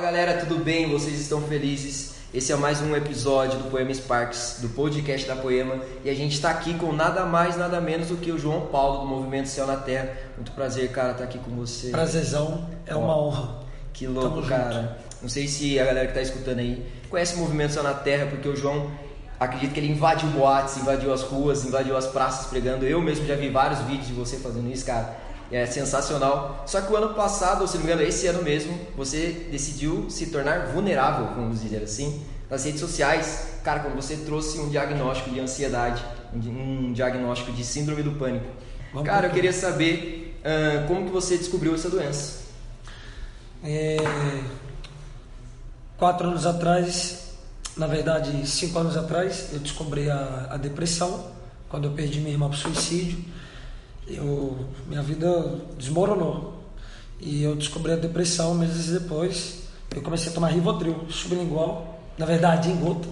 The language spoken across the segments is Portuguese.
galera, tudo bem? Vocês estão felizes? Esse é mais um episódio do Poema Sparks, do podcast da Poema, e a gente está aqui com nada mais, nada menos do que o João Paulo do Movimento Céu na Terra. Muito prazer, cara, estar aqui com você. Prazerzão, é uma honra. Que louco, Tamo cara. junto. Não sei se a galera que está escutando aí conhece o Movimento Céu na Terra, porque o João acredito que ele invadiu boates, invadiu as ruas, invadiu as praças pregando. Eu mesmo já vi vários vídeos de você fazendo isso, cara. É sensacional. Só que o ano passado, ou se não me engano, esse ano mesmo, você decidiu se tornar vulnerável, vamos dizer assim, nas redes sociais. Cara, quando você trouxe um diagnóstico de ansiedade, um diagnóstico de síndrome do pânico. Vamos Cara, eu lá. queria saber ah, como que você descobriu essa doença. É, quatro anos atrás, na verdade, cinco anos atrás, eu descobri a, a depressão, quando eu perdi minha irmã para suicídio. Eu, minha vida desmoronou. E eu descobri a depressão meses depois. Eu comecei a tomar Rivotril sublingual, na verdade, em gota.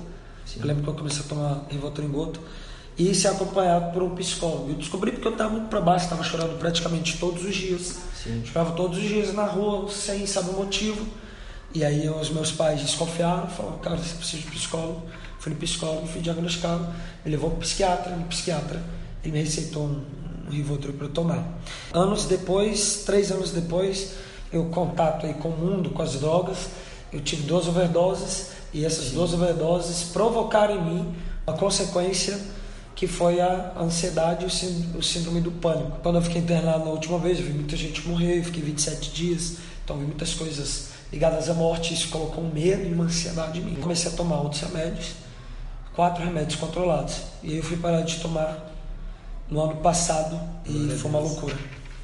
Eu lembro que eu comecei a tomar Rivotril em gota. E ser acompanhado por um psicólogo. Eu descobri porque eu estava muito para baixo, estava chorando praticamente todos os dias. Sim. Chorava todos os dias na rua, sem saber o motivo. E aí os meus pais desconfiaram, falaram, cara, você precisa de psicólogo. Fui no psicólogo, fui diagnosticado, me levou para psiquiatra, no psiquiatra, ele me receitou um, um Rivotril para eu tomar. Anos depois, três anos depois, eu contato aí com o mundo, com as drogas, eu tive duas overdoses e essas duas overdoses provocaram em mim a consequência que foi a ansiedade e o síndrome do pânico. Quando eu fiquei internado na última vez, eu vi muita gente morrer, eu fiquei 27 dias, então vi muitas coisas ligadas à morte, isso colocou um medo e uma ansiedade em mim. Comecei a tomar outros remédios, quatro remédios controlados, e aí eu fui parar de tomar no ano passado e Glória a foi uma loucura.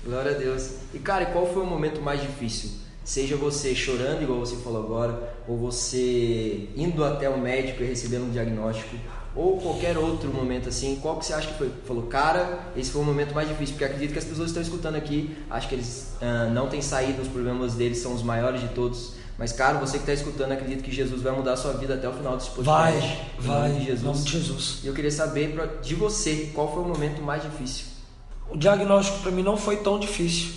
Glória a Deus. E cara, e qual foi o momento mais difícil? Seja você chorando, igual você falou agora, ou você indo até o médico e recebendo um diagnóstico, ou qualquer outro momento assim, qual que você acha que foi? Falou, cara, esse foi o momento mais difícil, porque acredito que as pessoas que estão escutando aqui, acho que eles ah, não têm saído, os problemas deles são os maiores de todos. Mas, cara, você que está escutando, acredito que Jesus vai mudar a sua vida até o final desse Vai, podcast. Vai, nome de em nome Jesus. de Jesus. E eu queria saber pra- de você, qual foi o momento mais difícil? O diagnóstico para mim não foi tão difícil,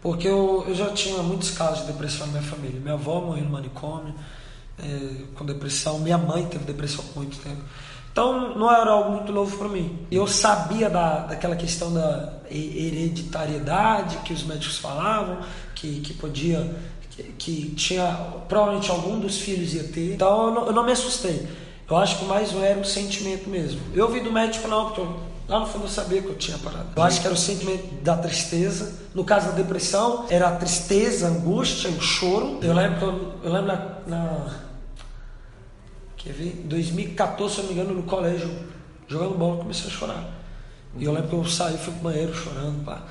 porque eu, eu já tinha muitos casos de depressão na minha família. Minha avó morreu no manicômio é, com depressão, minha mãe teve depressão por muito tempo. Então não era algo muito novo para mim. E Eu sabia da, daquela questão da he- hereditariedade que os médicos falavam, que, que podia, que, tinha, provavelmente algum dos filhos ia ter. Então eu não, eu não me assustei. Eu acho que mais era o sentimento mesmo. Eu vi do médico não, porque lá no fundo eu sabia que eu tinha parado. Eu acho que era o sentimento da tristeza. No caso da depressão, era a tristeza, a angústia, o choro. Eu lembro, eu, lembro na, na Quer ver? Em 2014, se eu não me engano, no colégio, jogando bola, comecei a chorar. E eu lembro que eu saí, fui pro banheiro chorando. Pá.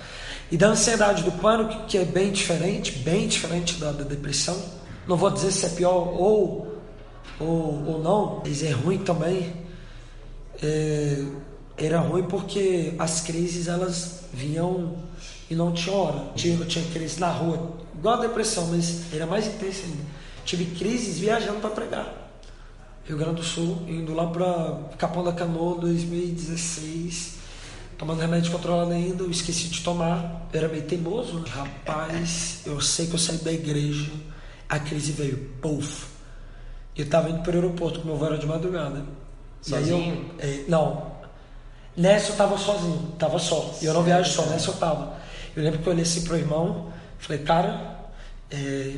E da ansiedade do pânico, que é bem diferente, bem diferente da, da depressão. Não vou dizer se é pior ou, ou, ou não, mas é ruim também. É, era ruim porque as crises elas vinham e não tinha hora. Tinha- Eu tinha crise na rua, igual a depressão, mas era mais intensa ainda. Tive crises viajando para pregar. Rio Grande do Sul, indo lá para Capão da Canoa 2016, tomando remédio controlado ainda, eu esqueci de tomar, eu era meio teimoso. né? Rapaz, eu sei que eu saí da igreja, a crise veio, puf. Eu tava indo pro aeroporto com meu voo era de madrugada. E aí eu- Sozinho? é, não. Nessa eu tava sozinho, tava só. E eu não viajo só, nessa eu tava. Eu lembro que eu olhei assim pro irmão, falei, cara, é,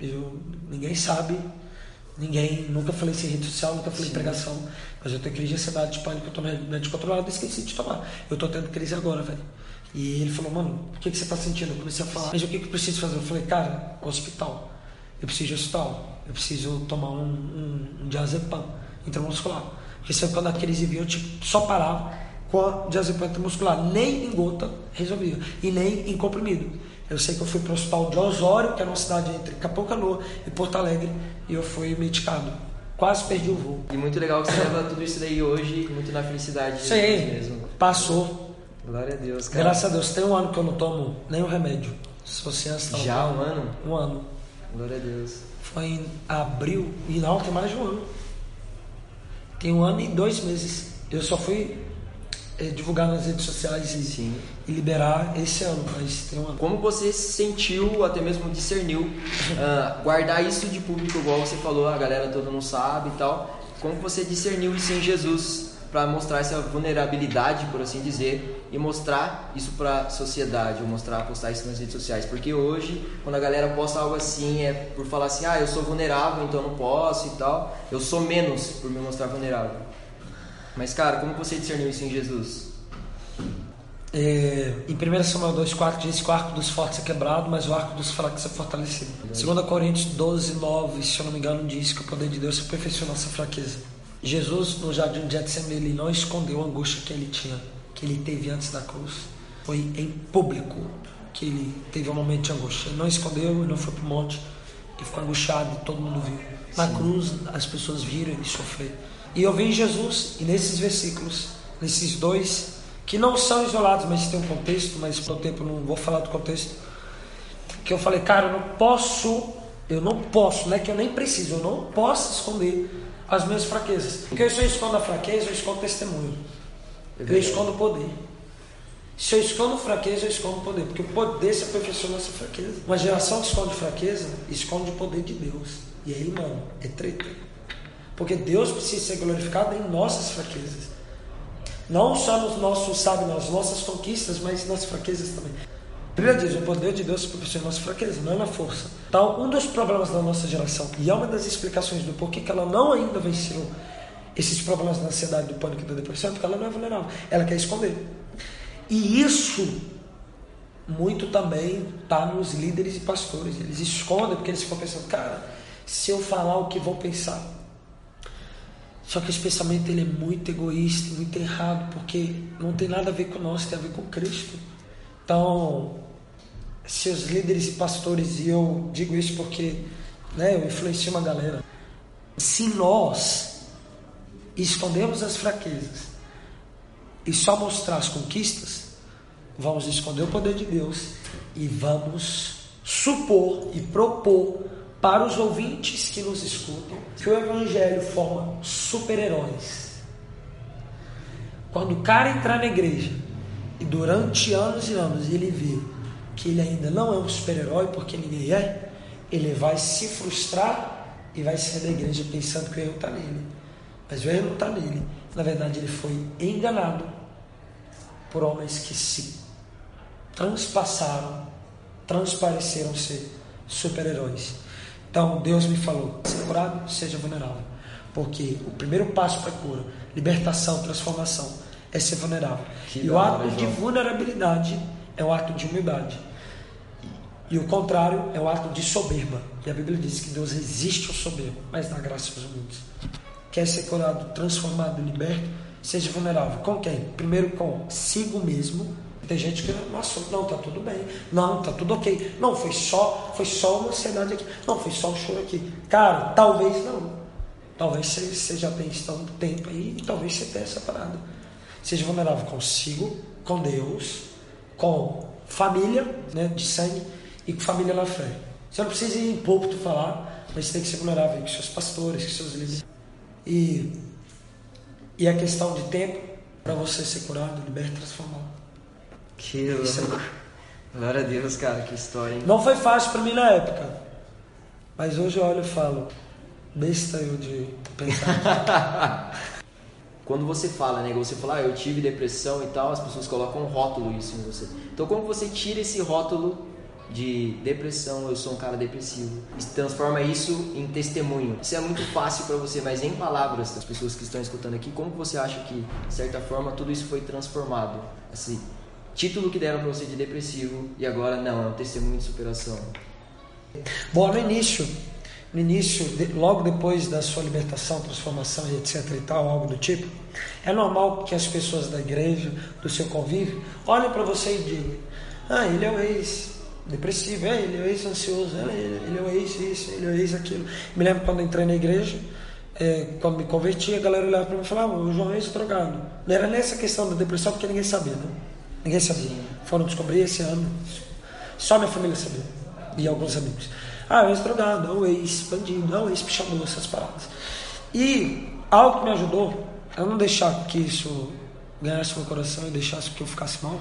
eu, ninguém sabe, ninguém, nunca falei em rede social, nunca falei em pregação, mas eu tenho crise de ansiedade, de pânico, eu tomei remédio controlado e esqueci de tomar. Eu tô tendo crise agora, velho. E ele falou, mano, o que, que você tá sentindo? Eu comecei a falar, mas o que, que eu preciso fazer? Eu falei, cara, hospital. Eu preciso de hospital. Eu preciso tomar um, um, um diazepam intramuscular. Porque sempre quando a crise vinha, eu tipo, só parava com a diazepam intramuscular. Nem em gota resolvia. E nem em comprimido. Eu sei que eu fui para o hospital de Osório, que era uma cidade entre Capão Canoa e Porto Alegre, e eu fui medicado. Quase perdi o voo. E muito legal que você leva tudo isso daí hoje muito na felicidade Sim, mesmo. passou. Glória a Deus, cara. Graças a Deus. Tem um ano que eu não tomo nenhum remédio. Astral. Já um ano? Um ano. Glória a Deus. Foi em abril. E não, tem mais de um ano. Tem um ano e dois meses. Eu só fui é, divulgar nas redes sociais e, e, liberar esse ano. Mas tem uma... Como você sentiu, até mesmo discerniu, uh, guardar isso de público, igual você falou, a galera toda não sabe e tal. Como você discerniu isso em Jesus para mostrar essa vulnerabilidade, por assim dizer, e mostrar isso para a sociedade, ou mostrar, postar isso nas redes sociais? Porque hoje, quando a galera posta algo assim, é por falar assim, ah, eu sou vulnerável, então não posso e tal. Eu sou menos por me mostrar vulnerável. Mas, cara, como você discerniu isso em Jesus? É, em 1 Samuel 2,4 diz que o arco dos fortes é quebrado, mas o arco dos fracos é fortalecido. 2 Coríntios 12, 9, se eu não me engano, diz que o poder de Deus aperfeiçoa nossa fraqueza. Jesus, no jardim de Getsemane, ele não escondeu a angústia que ele tinha, que ele teve antes da cruz. Foi em público que ele teve um momento de angústia. Ele não escondeu, ele não foi para o monte, ele ficou angustiado e todo mundo viu. Na Sim. cruz, as pessoas viram ele sofrer. E eu vi em Jesus, e nesses versículos, nesses dois, que não são isolados, mas tem um contexto, mas pelo tempo não vou falar do contexto, que eu falei, cara, eu não posso, eu não posso, não é que eu nem preciso, eu não posso esconder as minhas fraquezas. Porque se eu escondo a fraqueza, eu escondo testemunho. É eu escondo o poder. Se eu escondo fraqueza, eu escondo o poder. Porque o poder se aperfeiçoa nessa fraqueza. Uma geração que esconde fraqueza, esconde o poder de Deus. E aí, mano, é treta. Porque Deus precisa ser glorificado em nossas fraquezas. Não só nos nossos, sabe, nas nossas conquistas, mas nas fraquezas também. A Bíblia diz: o poder de Deus se em nossa fraqueza, não é na força. Então, um dos problemas da nossa geração, e é uma das explicações do porquê que ela não ainda venceu esses problemas da ansiedade, do pânico e da depressão, é porque ela não é vulnerável. Ela quer esconder. E isso muito também está nos líderes e pastores. Eles escondem porque eles ficam pensando, cara, se eu falar o que vão pensar, só que esse pensamento ele é muito egoísta, muito errado, porque não tem nada a ver com nós, tem a ver com Cristo. Então, seus líderes e pastores, e eu digo isso porque né, eu influencio uma galera. Se nós escondemos as fraquezas e só mostrar as conquistas, vamos esconder o poder de Deus e vamos supor e propor para os ouvintes que nos escutam que o Evangelho forma super-heróis. Quando o cara entrar na igreja e durante anos e anos ele vê que ele ainda não é um super-herói, porque ninguém é, ele vai se frustrar e vai sair da igreja pensando que o erro está nele. Mas o erro não está nele. Na verdade, ele foi enganado por homens que se transpassaram, transpareceram ser super-heróis. Então Deus me falou: seja curado, seja vulnerável. Porque o primeiro passo para cura, libertação, transformação, é ser vulnerável. Que e o ato de vulnerabilidade é o ato de humildade. E o contrário é o ato de soberba. E a Bíblia diz que Deus resiste ao soberbo, mas dá graça aos humildes. Quer ser curado, transformado, liberto, seja vulnerável. Com quem? Primeiro consigo mesmo tem gente que, nossa, não, tá tudo bem. Não, tá tudo ok. Não, foi só, foi só uma ansiedade aqui. Não, foi só um choro aqui. Cara, talvez não. Talvez você, você já tenha estado um tempo aí e talvez você tenha essa parada. Seja vulnerável consigo, com Deus, com família, né, de sangue e com família na fé. Você não precisa ir em púlpito falar, mas você tem que ser vulnerável com seus pastores, com seus líderes. E, e a questão de tempo para você ser curado, liberto, transformado. Que louco. Glória a Deus, cara, que história, hein? Não foi fácil para mim na época. Mas hoje eu olho e falo, besta eu de pensar. Quando você fala, né? Você fala, ah, eu tive depressão e tal, as pessoas colocam um rótulo isso em você. Então, como você tira esse rótulo de depressão, eu sou um cara depressivo, e transforma isso em testemunho? Isso é muito fácil para você, mas em palavras das pessoas que estão escutando aqui, como você acha que, de certa forma, tudo isso foi transformado? Assim, título que deram para você de depressivo e agora não, é um testemunho de superação. Bom, no início, no início, logo depois da sua libertação, transformação e etc e tal, algo do tipo, é normal que as pessoas da igreja, do seu convívio, olhem para você e digam: Ah, ele é o ex-depressivo, é, ele é ex-ansioso, é, ele é o ex-isso, ele é o ex-aquilo. Me lembro quando entrei na igreja, é, quando me converti, a galera olhava para mim e falava: ah, O João é ex-drogado. Não era nessa questão da depressão, porque ninguém sabia, né? Ninguém sabia. Foram descobrir esse ano. Só minha família sabia. E alguns amigos. Ah, o ex-drogado, é o ex-bandido, é o ex-pichador, essas paradas. E algo que me ajudou a não deixar que isso ganhasse meu coração e deixasse que eu ficasse mal,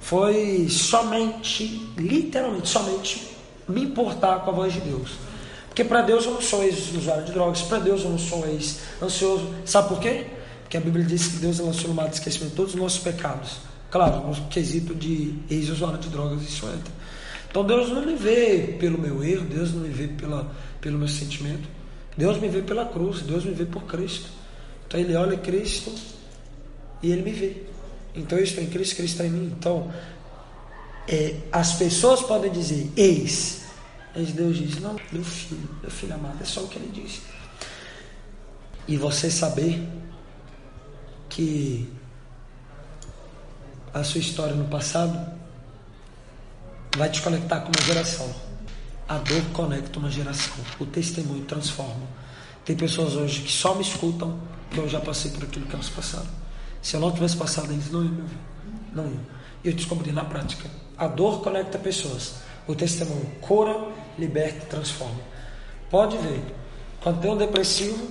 foi somente, literalmente, somente me importar com a voz de Deus. Porque para Deus eu não sou ex-usuário de drogas, para Deus eu não sou ex-ansioso. Sabe por quê? Porque a Bíblia diz que Deus lançou no mar de esquecimento todos os nossos pecados. Claro, no quesito de ex-usuário de drogas, isso entra. Então Deus não me vê pelo meu erro, Deus não me vê pela, pelo meu sentimento. Deus me vê pela cruz, Deus me vê por Cristo. Então Ele olha Cristo e Ele me vê. Então eu estou em Cristo, Cristo está em mim. Então, é, as pessoas podem dizer, eis. Mas Deus diz, não, meu filho, meu filho amado, é só o que Ele diz. E você saber que a sua história no passado vai te conectar com uma geração. A dor conecta uma geração. O testemunho transforma. Tem pessoas hoje que só me escutam que eu já passei por aquilo que elas passaram. Se eu não tivesse passado, eles não iam. Não iam. E eu descobri na prática. A dor conecta pessoas. O testemunho cura, liberta e transforma. Pode ver. Quando tem um depressivo,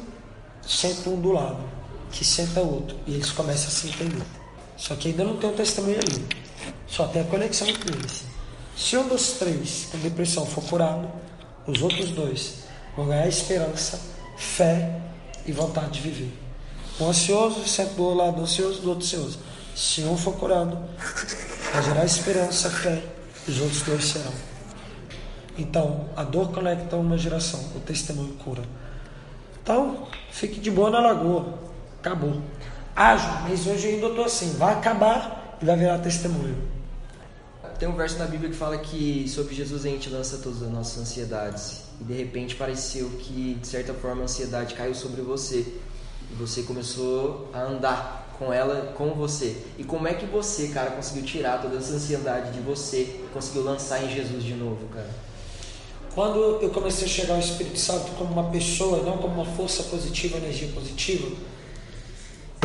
senta um do lado, que senta outro. E eles começam a se entender. Só que ainda não tem o testemunho ali. Só tem a conexão entre eles. Se um dos três com depressão for curado, os outros dois vão ganhar esperança, fé e vontade de viver. O ansioso senta do lado do ansioso do outro ansioso. Se um for curado, vai gerar esperança, fé, os outros dois serão. Então, a dor conecta uma geração, o testemunho cura. Então, fique de boa na lagoa. Acabou. Ajo, mas hoje ainda estou assim. Vai acabar e vai virar testemunho. Tem um verso na Bíblia que fala que sobre Jesus a gente lança todas as nossas ansiedades. E de repente pareceu que, de certa forma, a ansiedade caiu sobre você. E você começou a andar com ela, com você. E como é que você, cara, conseguiu tirar toda essa ansiedade de você? Conseguiu lançar em Jesus de novo, cara? Quando eu comecei a chegar ao Espírito Santo como uma pessoa, não como uma força positiva, energia positiva,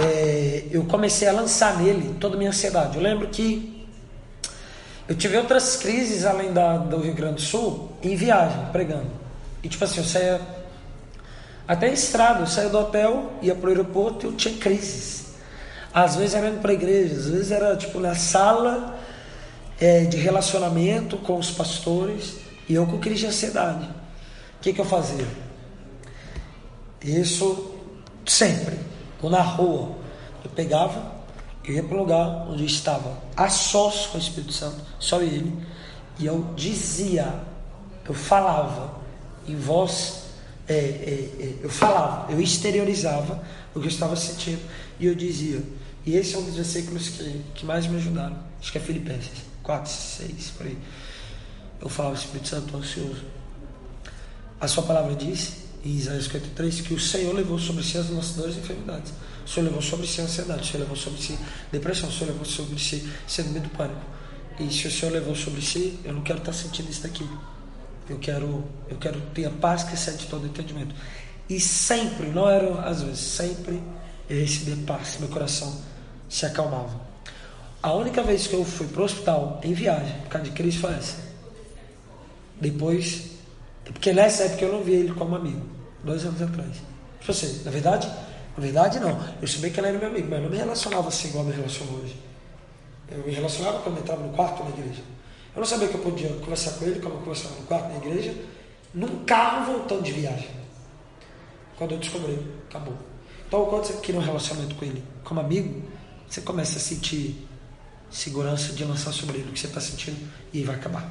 é, eu comecei a lançar nele toda a minha ansiedade. Eu lembro que eu tive outras crises além da, do Rio Grande do Sul em viagem, pregando. E tipo assim, eu saía até a estrada, eu saía do hotel, ia pro aeroporto e eu tinha crises. Às vezes era indo pra igreja, às vezes era tipo na sala é, de relacionamento com os pastores e eu com crise de ansiedade. O que, que eu fazia? Isso sempre. Ou na rua. Eu pegava eu ia para o lugar onde eu estava a sós com o Espírito Santo, só ele, e eu dizia, eu falava em voz, é, é, é, eu falava, eu exteriorizava o que eu estava sentindo, e eu dizia. E esse é um dos versículos que, que mais me ajudaram, acho que é Filipenses 4, 6, por aí. Eu falava, Espírito Santo, ansioso. A sua palavra diz, em Isaías 53, que o Senhor levou sobre si as nossas dores e enfermidades. O Senhor levou sobre si ansiedade, o Senhor levou sobre si depressão, o Senhor levou sobre si síndrome do pânico. E se o Senhor levou sobre si, eu não quero estar sentindo isso daqui. Eu quero, eu quero ter a paz que excede todo entendimento. E sempre, não era às vezes, sempre eu recebia paz, meu coração se acalmava. A única vez que eu fui para o hospital em viagem, por causa de crise, foi essa. Depois, porque nessa época eu não via ele como amigo, dois anos atrás. Tipo assim, na verdade, na verdade, não. Eu sabia que ela era meu amigo, mas eu não me relacionava assim igual eu me relaciono hoje. Eu me relacionava quando eu entrava no quarto na igreja. Eu não sabia que eu podia conversar com ele como eu conversava no quarto na igreja, num carro voltando de viagem. Quando eu descobri, acabou. Então, quando você cria um relacionamento com ele como amigo, você começa a sentir segurança de lançar sobre ele o que você está sentindo e vai acabar.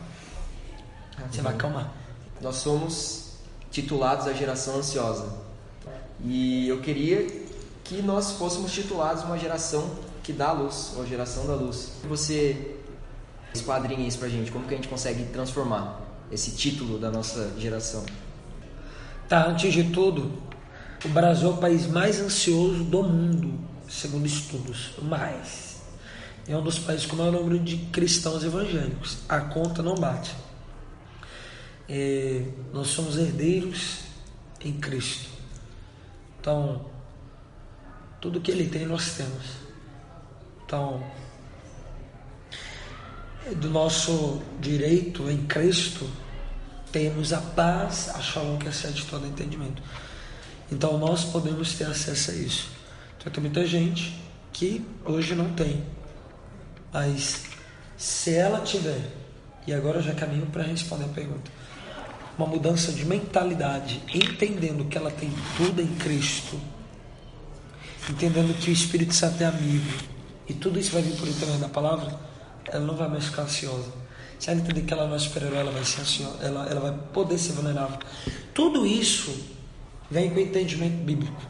Você vai acalmar. Nós somos titulados a geração ansiosa. E eu queria que nós fôssemos titulados uma geração que dá luz, uma geração da luz. Você esquadrinha isso pra gente, como que a gente consegue transformar esse título da nossa geração? Tá, antes de tudo, o Brasil é o país mais ansioso do mundo, segundo estudos, mais. É um dos países com maior número de cristãos evangélicos. A conta não bate. É, nós somos herdeiros em Cristo. Então, tudo que ele tem nós temos. Então, do nosso direito em Cristo, temos a paz, a shalom que excede todo entendimento. Então, nós podemos ter acesso a isso. Então, tem muita gente que hoje não tem. Mas se ela tiver, e agora eu já caminho para responder a pergunta, uma mudança de mentalidade, entendendo que ela tem tudo em Cristo, entendendo que o Espírito Santo é amigo, e tudo isso vai vir por intermédio da palavra, ela não vai mais ficar ansiosa. Se ela entender que ela não é super-herói, ela vai ser ansiosa, ela, ela vai poder ser vulnerável. Tudo isso vem com o entendimento bíblico.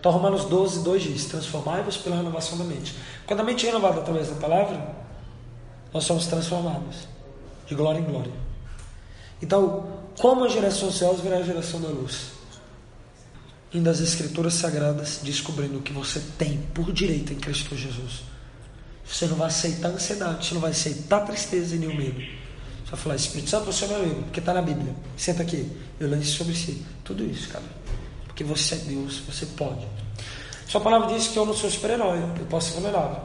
Então, Romanos 12, 2 diz: Transformai-vos pela renovação da mente. Quando a mente é renovada através da palavra, nós somos transformados de glória em glória. Então, como a geração ansiosa virá a geração da luz? Indo às Escrituras Sagradas, descobrindo o que você tem por direito em Cristo Jesus. Você não vai aceitar ansiedade, você não vai aceitar tristeza e nem o medo. Você vai falar, Espírito Santo, você é meu amigo, porque está na Bíblia. Senta aqui, eu lance sobre si. Tudo isso, cara. Porque você é Deus, você pode. Sua palavra diz que eu não sou super-herói, eu posso ser vulnerável.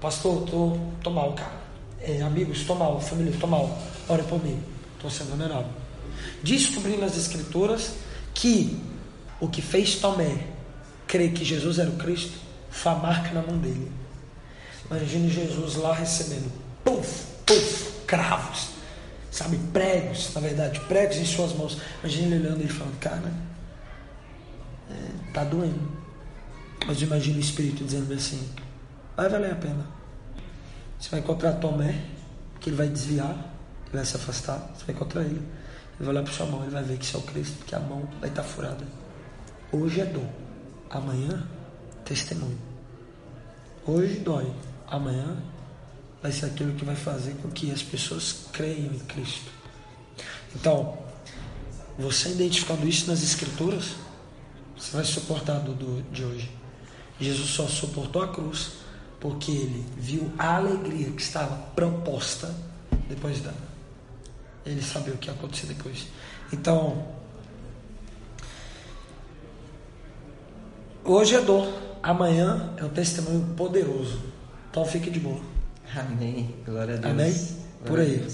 Pastor, tô, tô mal, cara. É, amigos, tô mal, família, tô mal. Ora por mim, tô sendo vulnerável. Descobri nas Escrituras que o que fez Tomé crer que Jesus era o Cristo foi a marca na mão dele. Imagine Jesus lá recebendo, puf, puf, cravos, sabe, pregos, na verdade, pregos em suas mãos. Imagine ele olhando e falando, cara, é, tá doendo. Mas imagine o Espírito dizendo assim, vai valer a pena. Você vai encontrar Tomé, que ele vai desviar, ele vai se afastar, você vai encontrar ele. Ele vai olhar para sua mão, ele vai ver que isso é o Cristo, porque a mão vai estar furada. Hoje é dor, amanhã, testemunho. Hoje dói, amanhã vai ser aquilo que vai fazer com que as pessoas creiam em Cristo. Então, você identificando isso nas Escrituras, você vai suportar do, do de hoje. Jesus só suportou a cruz porque ele viu a alegria que estava proposta depois dela. Ele sabia o que ia acontecer depois. Então, hoje é dor, amanhã é um testemunho poderoso. Então fique de boa. Amém. Glória a Deus. Amém? Glória Por aí.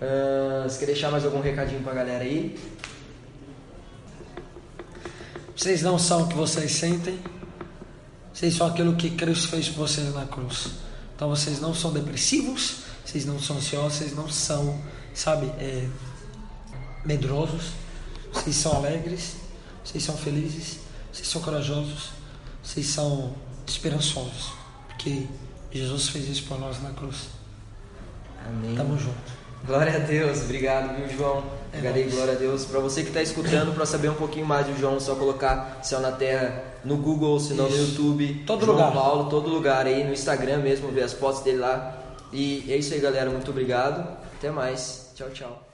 Ah, você quer deixar mais algum recadinho pra galera aí? Vocês não são o que vocês sentem. Vocês são aquilo que Cristo fez por vocês na cruz. Então vocês não são depressivos, vocês não são ansiosos, vocês não são, sabe, é, medrosos. Vocês são alegres, vocês são felizes, vocês são corajosos, vocês são esperançosos. Porque Jesus fez isso por nós na cruz. Amém. Tamo junto. Glória a Deus, obrigado, viu, João? É glória a Deus. Para você que está escutando, para saber um pouquinho mais do João, só colocar Céu na Terra no Google, se não no. YouTube. Todo João lugar. Paulo, todo lugar aí, no Instagram mesmo, ver as fotos dele lá. E é isso aí, galera. Muito obrigado. Até mais. Tchau, tchau.